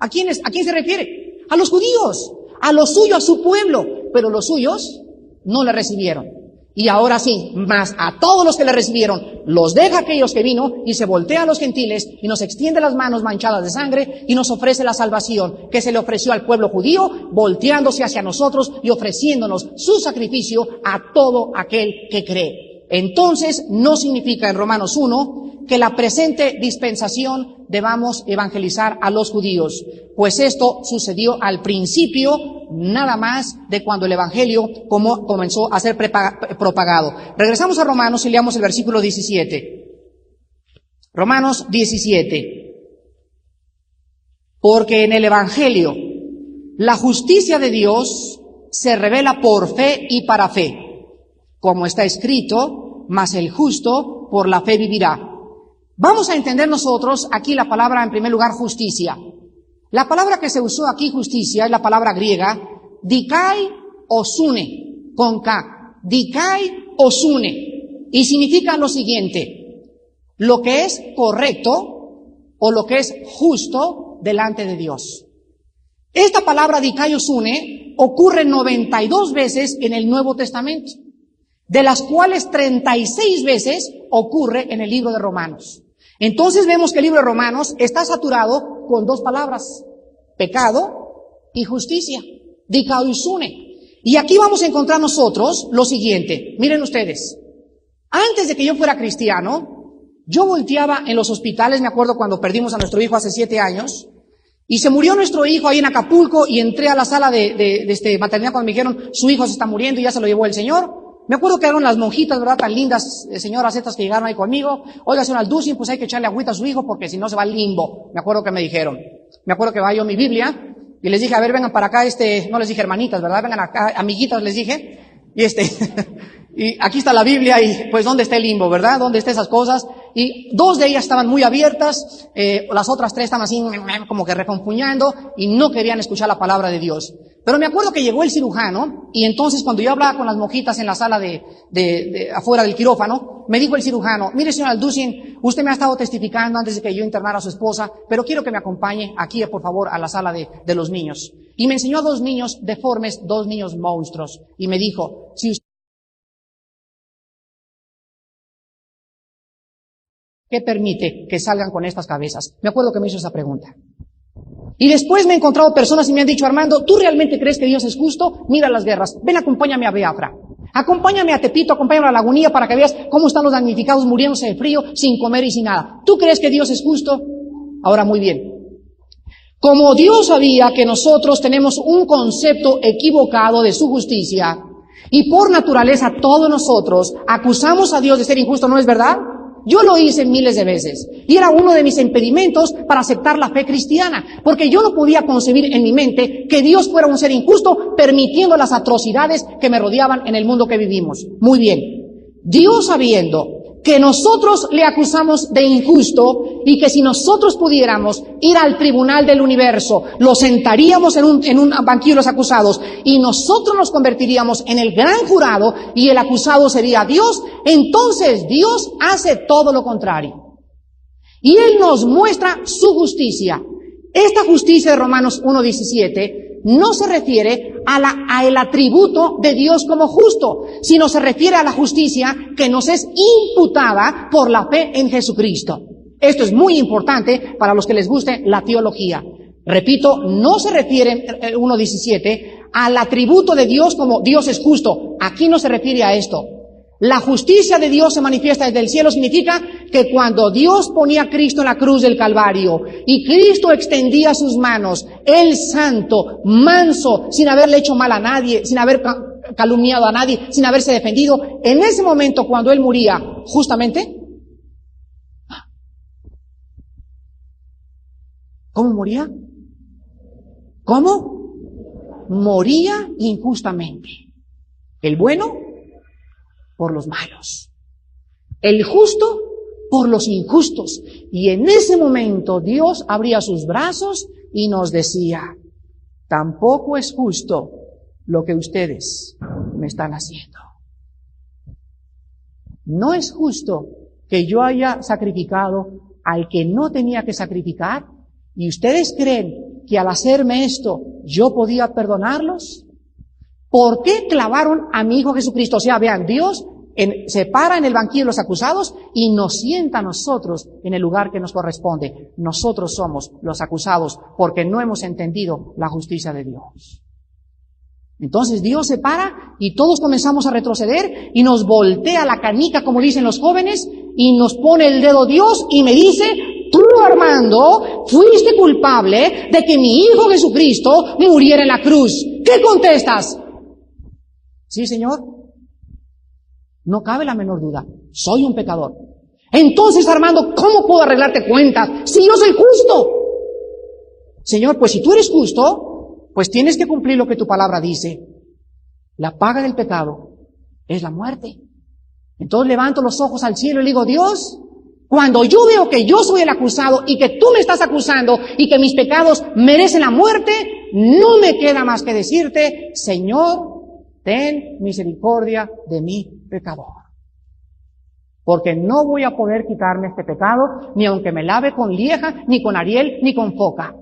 ¿A quién, ¿A quién se refiere? A los judíos, a lo suyo, a su pueblo. Pero los suyos no le recibieron. Y ahora sí, más a todos los que le recibieron, los deja aquellos que vino y se voltea a los gentiles y nos extiende las manos manchadas de sangre y nos ofrece la salvación que se le ofreció al pueblo judío, volteándose hacia nosotros y ofreciéndonos su sacrificio a todo aquel que cree. Entonces, no significa en Romanos 1 que la presente dispensación debamos evangelizar a los judíos, pues esto sucedió al principio nada más de cuando el Evangelio comenzó a ser propagado. Regresamos a Romanos y leamos el versículo 17. Romanos 17. Porque en el Evangelio la justicia de Dios se revela por fe y para fe, como está escrito, mas el justo por la fe vivirá. Vamos a entender nosotros aquí la palabra, en primer lugar, justicia. La palabra que se usó aquí, justicia, es la palabra griega, dikai osune, con K. Dikai osune. Y significa lo siguiente, lo que es correcto o lo que es justo delante de Dios. Esta palabra dikai osune ocurre 92 veces en el Nuevo Testamento, de las cuales 36 veces ocurre en el libro de Romanos. Entonces vemos que el libro de Romanos está saturado con dos palabras, pecado y justicia, sune. Y aquí vamos a encontrar nosotros lo siguiente, miren ustedes, antes de que yo fuera cristiano, yo volteaba en los hospitales, me acuerdo cuando perdimos a nuestro hijo hace siete años, y se murió nuestro hijo ahí en Acapulco y entré a la sala de, de, de este maternidad cuando me dijeron, su hijo se está muriendo y ya se lo llevó el Señor. Me acuerdo que eran las monjitas, ¿verdad? Tan lindas, eh, señoras estas que llegaron ahí conmigo. Oiga, señor Alducin, pues hay que echarle agüita a su hijo porque si no se va al limbo. Me acuerdo que me dijeron. Me acuerdo que va yo mi Biblia Y les dije, a ver, vengan para acá, este, no les dije hermanitas, ¿verdad? Vengan acá, amiguitas, les dije. Y este, y aquí está la Biblia y pues dónde está el limbo, ¿verdad? ¿Dónde están esas cosas? Y dos de ellas estaban muy abiertas, eh, las otras tres estaban así como que reconfuñando y no querían escuchar la palabra de Dios. Pero me acuerdo que llegó el cirujano y entonces cuando yo hablaba con las mojitas en la sala de, de, de afuera del quirófano, me dijo el cirujano, mire señor Alducin, usted me ha estado testificando antes de que yo internara a su esposa, pero quiero que me acompañe aquí, por favor, a la sala de, de los niños. Y me enseñó a dos niños deformes, dos niños monstruos, y me dijo, si usted ¿Qué permite que salgan con estas cabezas? Me acuerdo que me hizo esa pregunta. Y después me he encontrado personas y me han dicho, Armando, ¿tú realmente crees que Dios es justo? Mira las guerras. Ven, acompáñame a Biafra. Acompáñame a Tepito, acompáñame a la Lagunilla para que veas cómo están los damnificados muriéndose de frío, sin comer y sin nada. ¿Tú crees que Dios es justo? Ahora muy bien. Como Dios sabía que nosotros tenemos un concepto equivocado de su justicia, y por naturaleza todos nosotros acusamos a Dios de ser injusto, ¿no es verdad? Yo lo hice miles de veces y era uno de mis impedimentos para aceptar la fe cristiana, porque yo no podía concebir en mi mente que Dios fuera un ser injusto permitiendo las atrocidades que me rodeaban en el mundo que vivimos. Muy bien, Dios sabiendo que nosotros le acusamos de injusto y que si nosotros pudiéramos ir al tribunal del universo, lo sentaríamos en un, en un banquillo de los acusados y nosotros nos convertiríamos en el gran jurado y el acusado sería Dios, entonces Dios hace todo lo contrario. Y Él nos muestra su justicia. Esta justicia de Romanos 1.17 no se refiere a la, a el atributo de Dios como justo, sino se refiere a la justicia que nos es imputada por la fe en Jesucristo. Esto es muy importante para los que les guste la teología. Repito, no se refiere 1.17 al atributo de Dios como Dios es justo. Aquí no se refiere a esto. La justicia de Dios se manifiesta desde el cielo significa que cuando Dios ponía a Cristo en la cruz del Calvario y Cristo extendía sus manos, el santo, manso, sin haberle hecho mal a nadie, sin haber calumniado a nadie, sin haberse defendido, en ese momento cuando él moría, justamente, ¿cómo moría? ¿Cómo? Moría injustamente. El bueno por los malos. El justo por los injustos. Y en ese momento Dios abría sus brazos y nos decía, tampoco es justo lo que ustedes me están haciendo. No es justo que yo haya sacrificado al que no tenía que sacrificar y ustedes creen que al hacerme esto yo podía perdonarlos. ¿Por qué clavaron a mi Hijo Jesucristo? O sea, vean, Dios se para en el banquillo de los acusados y nos sienta a nosotros en el lugar que nos corresponde. Nosotros somos los acusados porque no hemos entendido la justicia de Dios. Entonces Dios se para y todos comenzamos a retroceder y nos voltea la canica, como dicen los jóvenes, y nos pone el dedo Dios y me dice, tú Armando fuiste culpable de que mi Hijo Jesucristo muriera en la cruz. ¿Qué contestas? Sí, Señor. No cabe la menor duda. Soy un pecador. Entonces, Armando, ¿cómo puedo arreglarte cuentas si yo soy justo? Señor, pues si tú eres justo, pues tienes que cumplir lo que tu palabra dice. La paga del pecado es la muerte. Entonces levanto los ojos al cielo y le digo, Dios, cuando yo veo que yo soy el acusado y que tú me estás acusando y que mis pecados merecen la muerte, no me queda más que decirte, Señor, ten misericordia de mi pecador. Porque no voy a poder quitarme este pecado, ni aunque me lave con lieja, ni con ariel, ni con foca.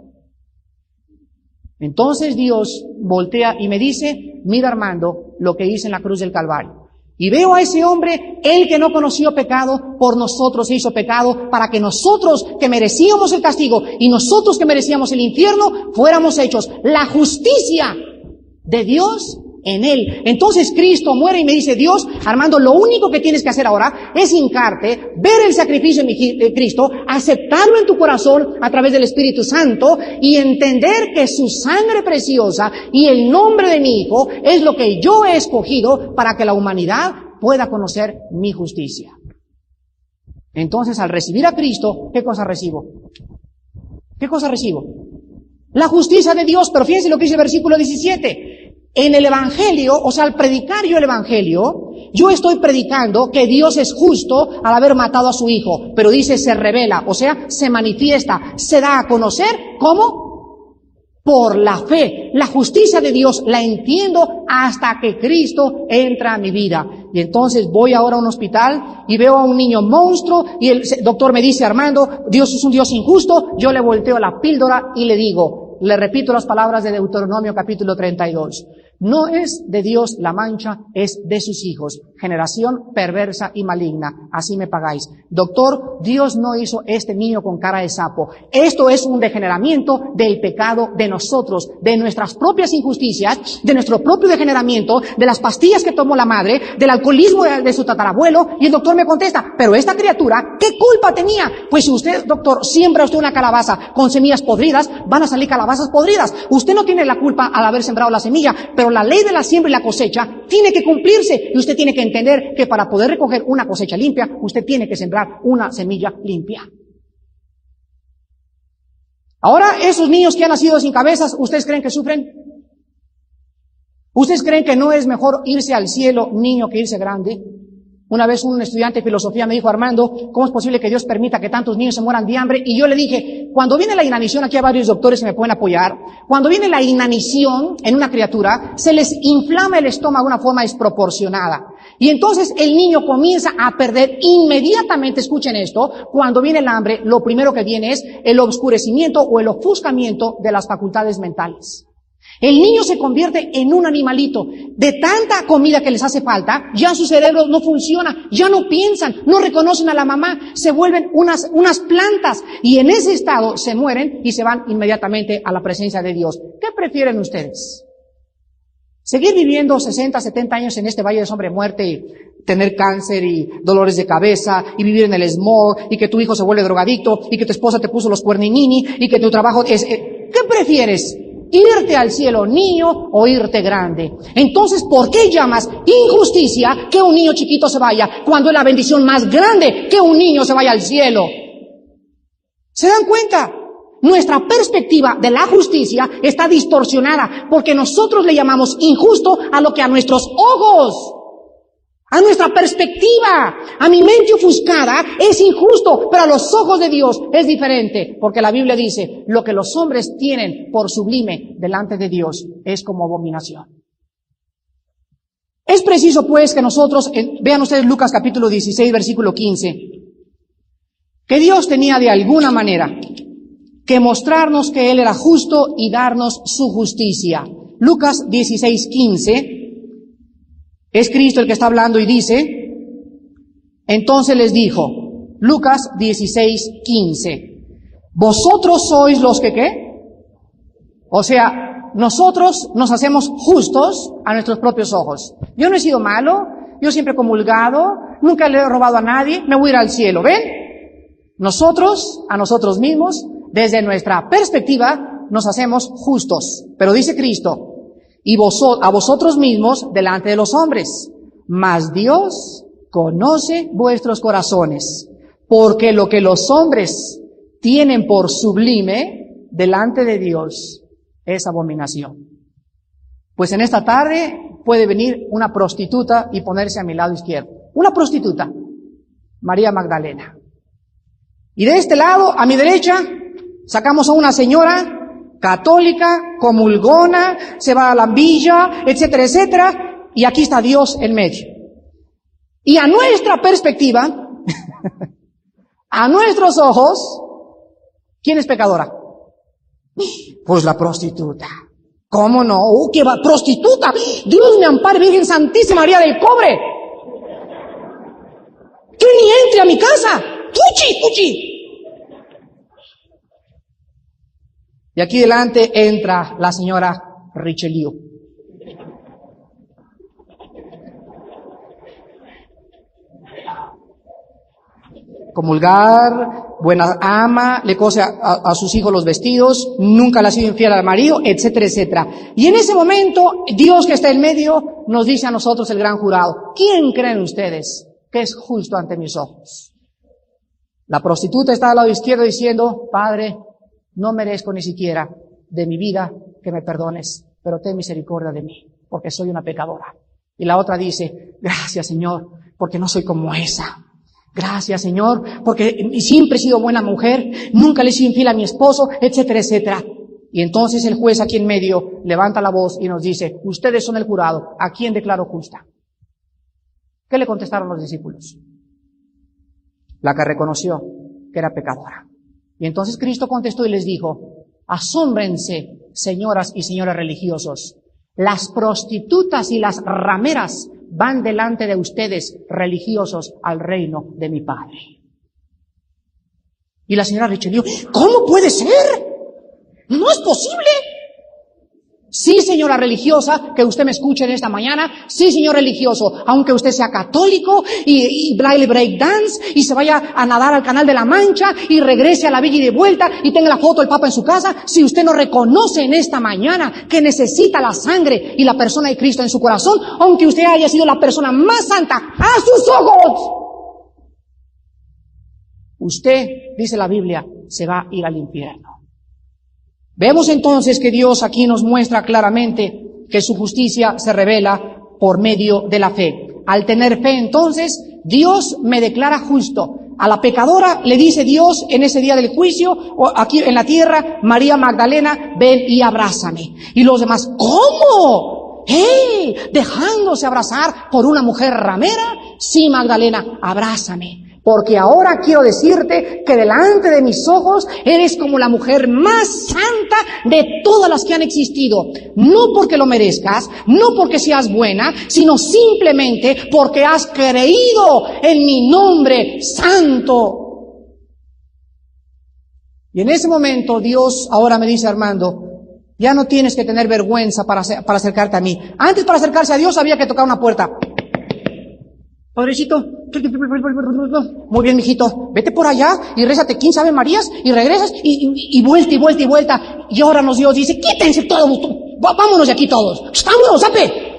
Entonces Dios voltea y me dice, mira Armando, lo que hice en la cruz del Calvario. Y veo a ese hombre, el que no conoció pecado, por nosotros hizo pecado, para que nosotros que merecíamos el castigo y nosotros que merecíamos el infierno, fuéramos hechos la justicia de Dios en Él. Entonces Cristo muere y me dice, Dios, Armando, lo único que tienes que hacer ahora es hincarte, ver el sacrificio de Cristo, aceptarlo en tu corazón a través del Espíritu Santo y entender que su sangre preciosa y el nombre de mi Hijo es lo que yo he escogido para que la humanidad pueda conocer mi justicia. Entonces, al recibir a Cristo, ¿qué cosa recibo? ¿Qué cosa recibo? La justicia de Dios, pero fíjense lo que dice el versículo 17. En el Evangelio, o sea, al predicar yo el Evangelio, yo estoy predicando que Dios es justo al haber matado a su hijo, pero dice se revela, o sea, se manifiesta, se da a conocer, ¿cómo? por la fe. La justicia de Dios la entiendo hasta que Cristo entra a mi vida. Y entonces voy ahora a un hospital y veo a un niño monstruo y el doctor me dice, Armando, Dios es un Dios injusto. Yo le volteo la píldora y le digo, le repito las palabras de Deuteronomio capítulo 32. No es de Dios la mancha, es de sus hijos. Generación perversa y maligna. Así me pagáis. Doctor, Dios no hizo este niño con cara de sapo. Esto es un degeneramiento del pecado de nosotros, de nuestras propias injusticias, de nuestro propio degeneramiento, de las pastillas que tomó la madre, del alcoholismo de, su tatarabuelo. Y el doctor me contesta, pero esta criatura, ¿qué culpa tenía? Pues si usted, doctor, siembra usted una calabaza con semillas podridas, van a salir calabazas podridas. Usted no tiene la culpa al haber sembrado la semilla, la ley de la siembra y la cosecha tiene que cumplirse y usted tiene que entender que para poder recoger una cosecha limpia, usted tiene que sembrar una semilla limpia. Ahora, esos niños que han nacido sin cabezas, ¿ustedes creen que sufren? ¿Ustedes creen que no es mejor irse al cielo niño que irse grande? Una vez un estudiante de filosofía me dijo, Armando, ¿cómo es posible que Dios permita que tantos niños se mueran de hambre? Y yo le dije, cuando viene la inanición, aquí hay varios doctores que me pueden apoyar, cuando viene la inanición en una criatura, se les inflama el estómago de una forma desproporcionada. Y entonces el niño comienza a perder inmediatamente, escuchen esto, cuando viene el hambre, lo primero que viene es el obscurecimiento o el ofuscamiento de las facultades mentales. El niño se convierte en un animalito. De tanta comida que les hace falta, ya su cerebro no funciona, ya no piensan, no reconocen a la mamá, se vuelven unas, unas plantas y en ese estado se mueren y se van inmediatamente a la presencia de Dios. ¿Qué prefieren ustedes? Seguir viviendo 60, 70 años en este valle de sombra muerte y tener cáncer y dolores de cabeza y vivir en el smog y que tu hijo se vuelve drogadicto y que tu esposa te puso los cuerninini y que tu trabajo es... Eh, ¿Qué prefieres? Irte al cielo niño o irte grande. Entonces, ¿por qué llamas injusticia que un niño chiquito se vaya cuando es la bendición más grande que un niño se vaya al cielo? ¿Se dan cuenta? Nuestra perspectiva de la justicia está distorsionada porque nosotros le llamamos injusto a lo que a nuestros ojos a nuestra perspectiva, a mi mente ofuscada, es injusto, pero a los ojos de Dios es diferente, porque la Biblia dice, lo que los hombres tienen por sublime delante de Dios es como abominación. Es preciso pues que nosotros, vean ustedes Lucas capítulo 16, versículo 15, que Dios tenía de alguna manera que mostrarnos que Él era justo y darnos su justicia. Lucas 16, 15 es Cristo el que está hablando y dice, entonces les dijo, Lucas 16, 15, vosotros sois los que qué? O sea, nosotros nos hacemos justos a nuestros propios ojos. Yo no he sido malo, yo siempre he comulgado, nunca le he robado a nadie, me voy a ir al cielo, ¿ven? Nosotros, a nosotros mismos, desde nuestra perspectiva, nos hacemos justos. Pero dice Cristo, y a vosotros mismos delante de los hombres. Mas Dios conoce vuestros corazones, porque lo que los hombres tienen por sublime delante de Dios es abominación. Pues en esta tarde puede venir una prostituta y ponerse a mi lado izquierdo. Una prostituta, María Magdalena. Y de este lado, a mi derecha, sacamos a una señora católica, comulgona, se va a la villa, etcétera, etcétera, y aquí está Dios en medio. Y a nuestra perspectiva, a nuestros ojos, ¿quién es pecadora? Pues la prostituta. ¿Cómo no? ¡Uh, qué va! ¡Prostituta! Dios me ampare, Virgen Santísima María del Cobre. Que ni entre a mi casa. ¡Tuchi, tuchi! Y aquí delante entra la señora Richelieu. Comulgar, buena ama, le cose a, sus hijos los vestidos, nunca le ha sido infiel al marido, etcétera, etcétera. Y en ese momento, Dios que está en medio nos dice a nosotros el gran jurado, ¿quién creen ustedes que es justo ante mis ojos? La prostituta está al lado izquierdo diciendo, Padre, no merezco ni siquiera de mi vida que me perdones, pero ten misericordia de mí, porque soy una pecadora. Y la otra dice, gracias Señor, porque no soy como esa. Gracias Señor, porque siempre he sido buena mujer, nunca le he sido infiel a mi esposo, etcétera, etcétera. Y entonces el juez aquí en medio levanta la voz y nos dice, ustedes son el jurado, ¿a quién declaro justa? ¿Qué le contestaron los discípulos? La que reconoció que era pecadora. Y entonces Cristo contestó y les dijo, asómbrense, señoras y señores religiosos, las prostitutas y las rameras van delante de ustedes, religiosos, al reino de mi Padre. Y la señora Richelieu, ¿cómo puede ser? No es posible. Sí, señora religiosa, que usted me escuche en esta mañana. Sí, señor religioso, aunque usted sea católico y, y break dance y se vaya a nadar al canal de la Mancha y regrese a la villa y de vuelta y tenga la foto del Papa en su casa, si usted no reconoce en esta mañana que necesita la sangre y la persona de Cristo en su corazón, aunque usted haya sido la persona más santa a sus ojos, usted, dice la Biblia, se va a ir al infierno. Vemos entonces que Dios aquí nos muestra claramente que su justicia se revela por medio de la fe. Al tener fe entonces, Dios me declara justo. A la pecadora le dice Dios en ese día del juicio, o aquí en la tierra, María Magdalena, ven y abrázame. Y los demás, ¿cómo? ¡Eh! Dejándose abrazar por una mujer ramera. Sí, Magdalena, abrázame. Porque ahora quiero decirte que delante de mis ojos eres como la mujer más santa de todas las que han existido. No porque lo merezcas, no porque seas buena, sino simplemente porque has creído en mi nombre santo. Y en ese momento Dios ahora me dice, Armando, ya no tienes que tener vergüenza para, para acercarte a mí. Antes para acercarse a Dios había que tocar una puerta. Padrecito, muy bien, mijito, vete por allá y rézate 15 Ave Marías y regresas y, y, vuelta y vuelta y vuelta. Y ahora nos Dios dice, quítense todos, vámonos de aquí todos, vámonos, sape.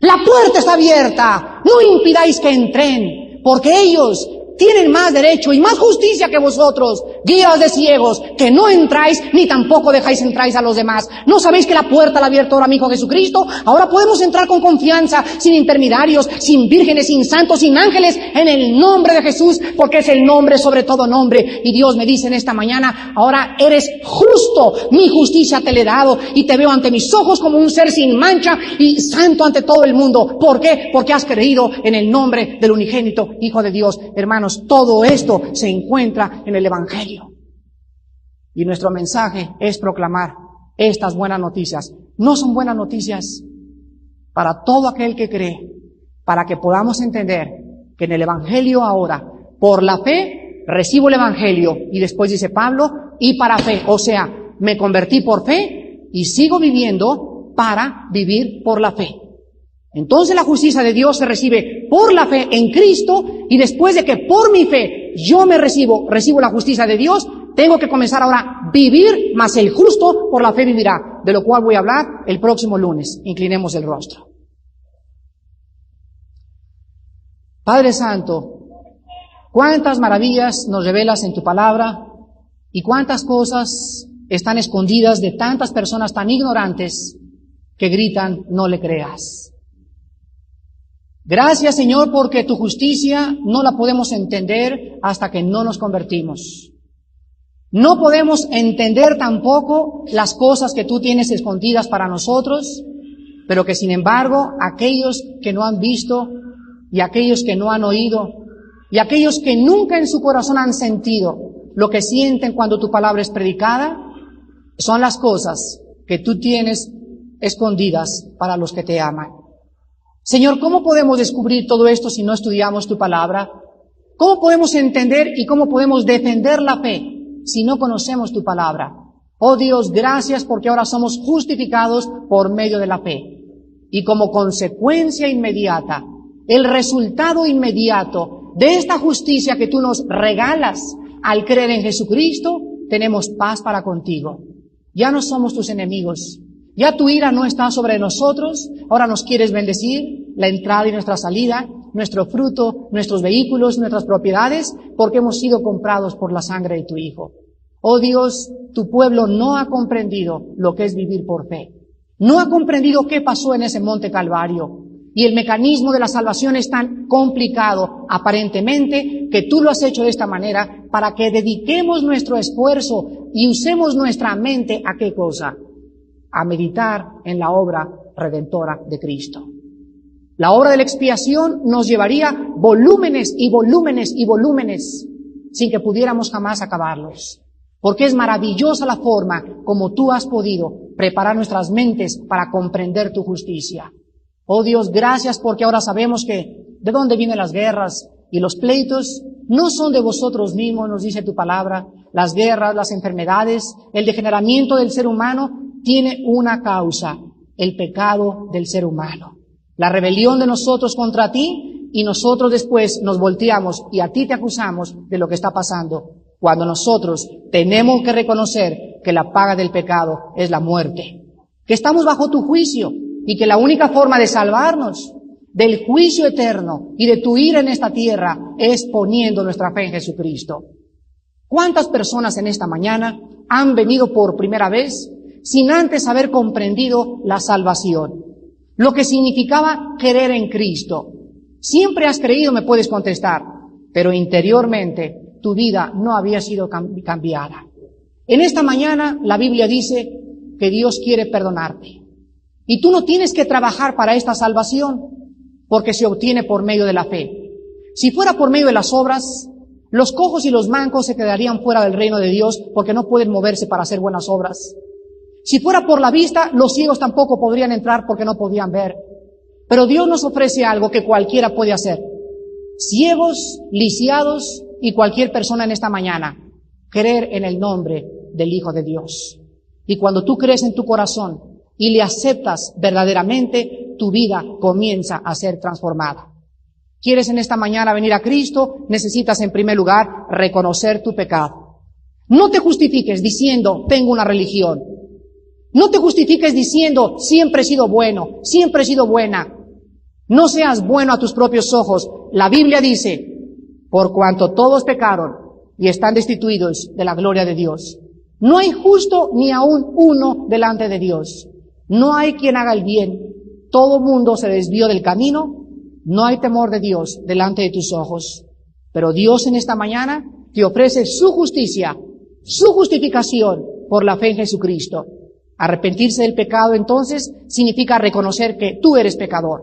La puerta está abierta, no impidáis que entren, porque ellos tienen más derecho y más justicia que vosotros, guías de ciegos, que no entráis ni tampoco dejáis entráis a los demás. ¿No sabéis que la puerta la ha abierto ahora mi Hijo Jesucristo? Ahora podemos entrar con confianza, sin intermediarios, sin vírgenes, sin santos, sin ángeles, en el nombre de Jesús, porque es el nombre sobre todo nombre. Y Dios me dice en esta mañana, ahora eres justo, mi justicia te le he dado y te veo ante mis ojos como un ser sin mancha y santo ante todo el mundo. ¿Por qué? Porque has creído en el nombre del unigénito Hijo de Dios. Hermanos, todo esto se encuentra en el Evangelio. Y nuestro mensaje es proclamar estas buenas noticias. No son buenas noticias para todo aquel que cree, para que podamos entender que en el Evangelio ahora, por la fe, recibo el Evangelio. Y después dice Pablo, y para fe. O sea, me convertí por fe y sigo viviendo para vivir por la fe. Entonces la justicia de Dios se recibe por la fe en Cristo y después de que por mi fe yo me recibo, recibo la justicia de Dios, tengo que comenzar ahora vivir, más el justo por la fe vivirá, de lo cual voy a hablar el próximo lunes. Inclinemos el rostro. Padre Santo, cuántas maravillas nos revelas en tu palabra y cuántas cosas están escondidas de tantas personas tan ignorantes que gritan, no le creas. Gracias Señor porque tu justicia no la podemos entender hasta que no nos convertimos. No podemos entender tampoco las cosas que tú tienes escondidas para nosotros, pero que sin embargo aquellos que no han visto y aquellos que no han oído y aquellos que nunca en su corazón han sentido lo que sienten cuando tu palabra es predicada, son las cosas que tú tienes escondidas para los que te aman. Señor, ¿cómo podemos descubrir todo esto si no estudiamos tu palabra? ¿Cómo podemos entender y cómo podemos defender la fe si no conocemos tu palabra? Oh Dios, gracias porque ahora somos justificados por medio de la fe. Y como consecuencia inmediata, el resultado inmediato de esta justicia que tú nos regalas al creer en Jesucristo, tenemos paz para contigo. Ya no somos tus enemigos, ya tu ira no está sobre nosotros, ahora nos quieres bendecir la entrada y nuestra salida, nuestro fruto, nuestros vehículos, nuestras propiedades, porque hemos sido comprados por la sangre de tu Hijo. Oh Dios, tu pueblo no ha comprendido lo que es vivir por fe. No ha comprendido qué pasó en ese monte Calvario. Y el mecanismo de la salvación es tan complicado, aparentemente, que tú lo has hecho de esta manera para que dediquemos nuestro esfuerzo y usemos nuestra mente a qué cosa? A meditar en la obra redentora de Cristo. La obra de la expiación nos llevaría volúmenes y volúmenes y volúmenes sin que pudiéramos jamás acabarlos. Porque es maravillosa la forma como tú has podido preparar nuestras mentes para comprender tu justicia. Oh Dios, gracias porque ahora sabemos que de dónde vienen las guerras y los pleitos no son de vosotros mismos, nos dice tu palabra. Las guerras, las enfermedades, el degeneramiento del ser humano tiene una causa, el pecado del ser humano. La rebelión de nosotros contra ti y nosotros después nos volteamos y a ti te acusamos de lo que está pasando. Cuando nosotros tenemos que reconocer que la paga del pecado es la muerte, que estamos bajo tu juicio y que la única forma de salvarnos del juicio eterno y de tu ira en esta tierra es poniendo nuestra fe en Jesucristo. ¿Cuántas personas en esta mañana han venido por primera vez sin antes haber comprendido la salvación? Lo que significaba creer en Cristo. Siempre has creído, me puedes contestar, pero interiormente tu vida no había sido cambiada. En esta mañana la Biblia dice que Dios quiere perdonarte. Y tú no tienes que trabajar para esta salvación, porque se obtiene por medio de la fe. Si fuera por medio de las obras, los cojos y los mancos se quedarían fuera del reino de Dios porque no pueden moverse para hacer buenas obras. Si fuera por la vista, los ciegos tampoco podrían entrar porque no podían ver. Pero Dios nos ofrece algo que cualquiera puede hacer. Ciegos, lisiados y cualquier persona en esta mañana, creer en el nombre del Hijo de Dios. Y cuando tú crees en tu corazón y le aceptas verdaderamente, tu vida comienza a ser transformada. ¿Quieres en esta mañana venir a Cristo? Necesitas en primer lugar reconocer tu pecado. No te justifiques diciendo, tengo una religión. No te justifiques diciendo, siempre he sido bueno, siempre he sido buena. No seas bueno a tus propios ojos. La Biblia dice, por cuanto todos pecaron y están destituidos de la gloria de Dios. No hay justo ni aún uno delante de Dios. No hay quien haga el bien. Todo mundo se desvió del camino. No hay temor de Dios delante de tus ojos. Pero Dios en esta mañana te ofrece su justicia, su justificación por la fe en Jesucristo. Arrepentirse del pecado entonces significa reconocer que tú eres pecador,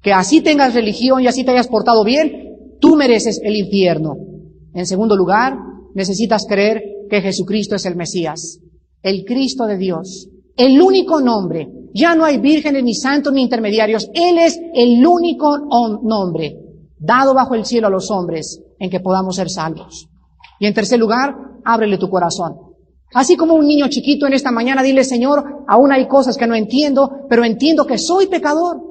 que así tengas religión y así te hayas portado bien, tú mereces el infierno. En segundo lugar, necesitas creer que Jesucristo es el Mesías, el Cristo de Dios, el único nombre. Ya no hay vírgenes ni santos ni intermediarios. Él es el único nombre dado bajo el cielo a los hombres en que podamos ser salvos. Y en tercer lugar, ábrele tu corazón. Así como un niño chiquito en esta mañana, dile, Señor, aún hay cosas que no entiendo, pero entiendo que soy pecador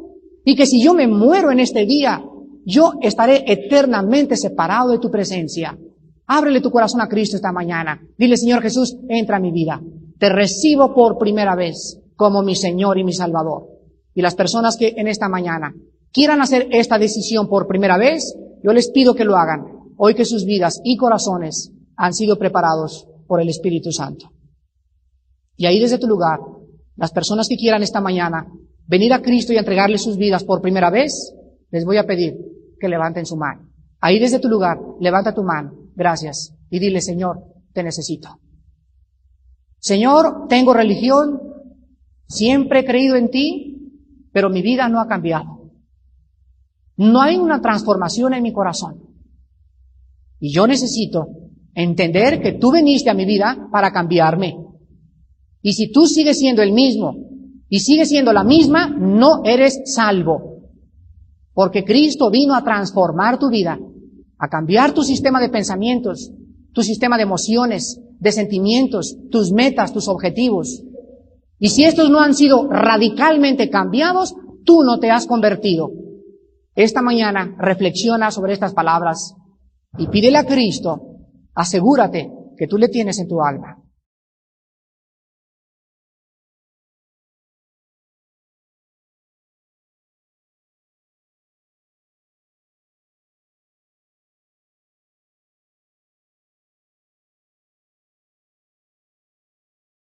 y que si yo me muero en este día, yo estaré eternamente separado de tu presencia. Ábrele tu corazón a Cristo esta mañana. Dile, Señor Jesús, entra a mi vida. Te recibo por primera vez como mi Señor y mi Salvador. Y las personas que en esta mañana quieran hacer esta decisión por primera vez, yo les pido que lo hagan. Hoy que sus vidas y corazones han sido preparados por el Espíritu Santo. Y ahí desde tu lugar, las personas que quieran esta mañana venir a Cristo y entregarle sus vidas por primera vez, les voy a pedir que levanten su mano. Ahí desde tu lugar, levanta tu mano. Gracias. Y dile, Señor, te necesito. Señor, tengo religión, siempre he creído en ti, pero mi vida no ha cambiado. No hay una transformación en mi corazón. Y yo necesito Entender que tú viniste a mi vida para cambiarme. Y si tú sigues siendo el mismo y sigues siendo la misma, no eres salvo. Porque Cristo vino a transformar tu vida, a cambiar tu sistema de pensamientos, tu sistema de emociones, de sentimientos, tus metas, tus objetivos. Y si estos no han sido radicalmente cambiados, tú no te has convertido. Esta mañana reflexiona sobre estas palabras y pídele a Cristo Asegúrate que tú le tienes en tu alma.